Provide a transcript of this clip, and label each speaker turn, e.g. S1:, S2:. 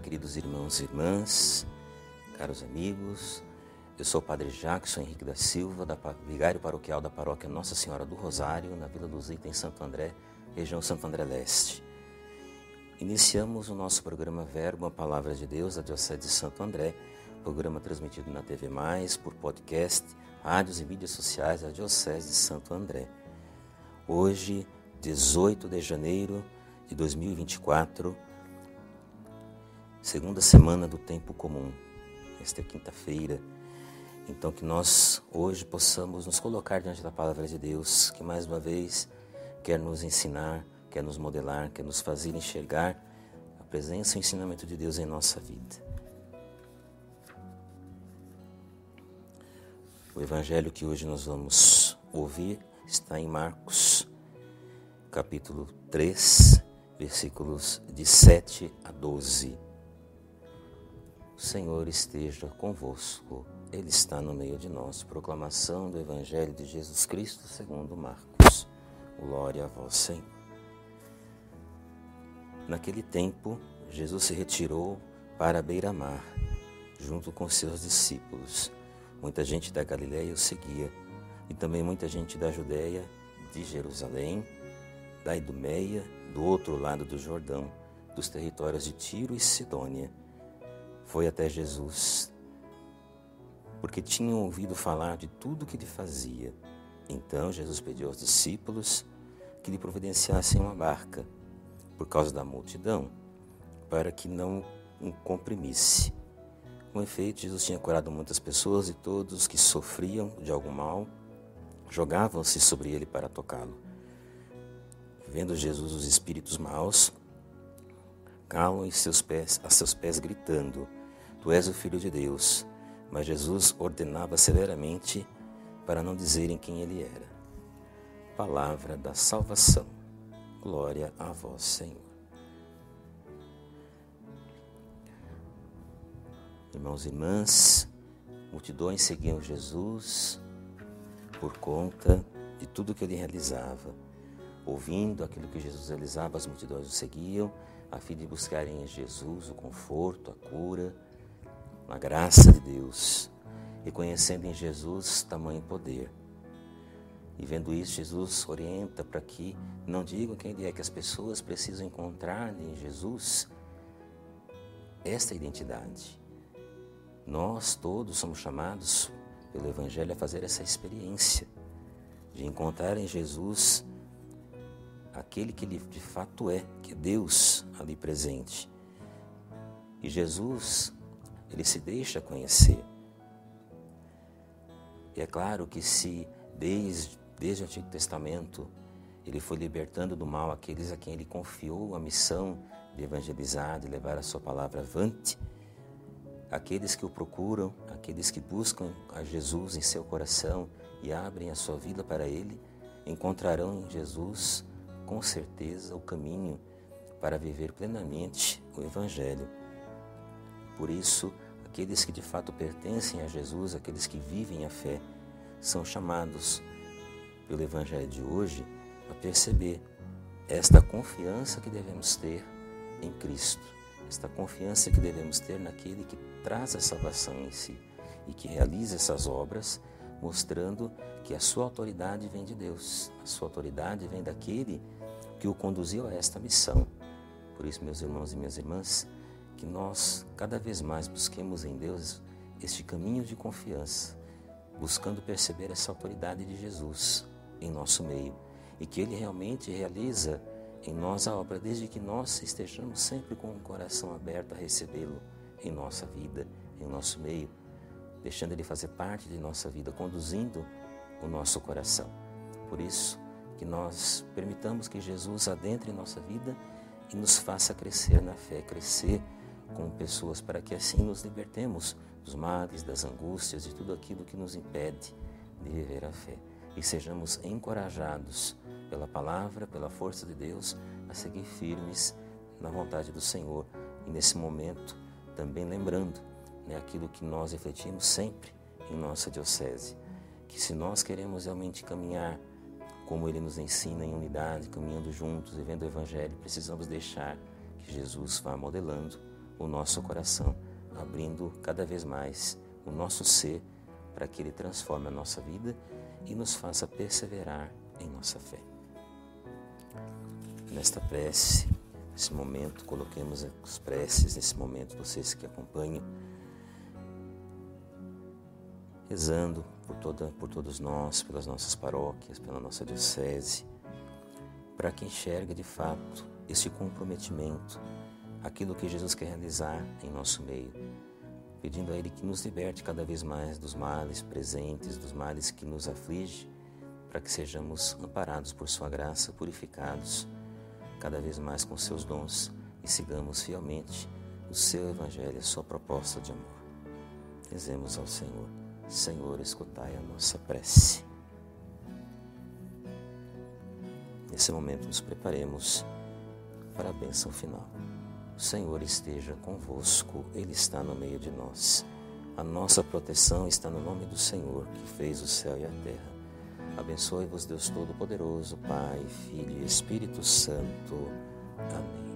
S1: queridos irmãos e irmãs, caros amigos. Eu sou o Padre Jackson Henrique da Silva, da vigário paroquial da paróquia Nossa Senhora do Rosário, na Vila dos Itens, Santo André, região Santo André Leste. Iniciamos o nosso programa Verbo, a Palavra de Deus, da Diocese de Santo André, programa transmitido na TV Mais, por podcast, rádios e mídias sociais da Diocese de Santo André. Hoje, 18 de janeiro de 2024, segunda semana do tempo comum. Esta é quinta-feira. Então que nós hoje possamos nos colocar diante da palavra de Deus, que mais uma vez quer nos ensinar, quer nos modelar, quer nos fazer enxergar a presença e o ensinamento de Deus em nossa vida. O evangelho que hoje nós vamos ouvir está em Marcos, capítulo 3, versículos de 7 a 12. Senhor esteja convosco, Ele está no meio de nós. Proclamação do Evangelho de Jesus Cristo segundo Marcos. Glória a vós, Senhor. Naquele tempo, Jesus se retirou para a beira-mar, junto com seus discípulos. Muita gente da Galiléia o seguia, e também muita gente da Judéia, de Jerusalém, da Idumeia, do outro lado do Jordão, dos territórios de Tiro e Sidônia foi até Jesus, porque tinham ouvido falar de tudo que ele fazia. Então Jesus pediu aos discípulos que lhe providenciassem uma barca, por causa da multidão, para que não o comprimisse. Com efeito, Jesus tinha curado muitas pessoas e todos que sofriam de algum mal jogavam-se sobre ele para tocá-lo. Vendo Jesus os espíritos maus, calam seus pés, a seus pés gritando: Tu és o Filho de Deus. Mas Jesus ordenava severamente para não dizerem quem ele era. Palavra da salvação. Glória a vós, Senhor. Irmãos e irmãs, multidões seguiam Jesus por conta de tudo que ele realizava. Ouvindo aquilo que Jesus realizava, as multidões o seguiam, a fim de buscarem em Jesus o conforto, a cura graça de Deus, reconhecendo em Jesus tamanho poder. E vendo isso, Jesus orienta para que não digam quem é, que as pessoas precisam encontrar em Jesus esta identidade. Nós todos somos chamados pelo Evangelho a fazer essa experiência de encontrar em Jesus aquele que ele de fato é, que é Deus ali presente. E Jesus ele se deixa conhecer. E é claro que se desde, desde o Antigo Testamento ele foi libertando do mal aqueles a quem ele confiou a missão de evangelizar, de levar a sua palavra avante, aqueles que o procuram, aqueles que buscam a Jesus em seu coração e abrem a sua vida para ele, encontrarão em Jesus com certeza o caminho para viver plenamente o Evangelho. Por isso, aqueles que de fato pertencem a Jesus, aqueles que vivem a fé, são chamados pelo Evangelho de hoje a perceber esta confiança que devemos ter em Cristo, esta confiança que devemos ter naquele que traz a salvação em si e que realiza essas obras, mostrando que a sua autoridade vem de Deus, a sua autoridade vem daquele que o conduziu a esta missão. Por isso, meus irmãos e minhas irmãs, que nós cada vez mais busquemos em Deus este caminho de confiança, buscando perceber essa autoridade de Jesus em nosso meio e que Ele realmente realiza em nós a obra, desde que nós estejamos sempre com o coração aberto a recebê-lo em nossa vida, em nosso meio, deixando Ele fazer parte de nossa vida, conduzindo o nosso coração. Por isso, que nós permitamos que Jesus adentre em nossa vida e nos faça crescer na fé, crescer com pessoas para que assim nos libertemos dos males, das angústias, de tudo aquilo que nos impede de viver a fé. E sejamos encorajados pela palavra, pela força de Deus a seguir firmes na vontade do Senhor. E nesse momento também lembrando né, aquilo que nós refletimos sempre em nossa diocese, que se nós queremos realmente caminhar como Ele nos ensina em unidade, caminhando juntos, vivendo o Evangelho, precisamos deixar que Jesus vá modelando o nosso coração, abrindo cada vez mais o nosso ser para que Ele transforme a nossa vida e nos faça perseverar em nossa fé. Nesta prece, nesse momento, coloquemos as preces nesse momento, vocês que acompanham, rezando por, toda, por todos nós, pelas nossas paróquias, pela nossa diocese, para que enxergue de fato esse comprometimento, aquilo que Jesus quer realizar em nosso meio, pedindo a Ele que nos liberte cada vez mais dos males presentes, dos males que nos afligem, para que sejamos amparados por Sua graça, purificados cada vez mais com Seus dons e sigamos fielmente o Seu Evangelho, a Sua proposta de amor. Rezemos ao Senhor. Senhor, escutai a nossa prece. Nesse momento, nos preparemos para a bênção final. O Senhor esteja convosco, Ele está no meio de nós. A nossa proteção está no nome do Senhor, que fez o céu e a terra. Abençoe-vos, Deus Todo-Poderoso, Pai, Filho e Espírito Santo. Amém.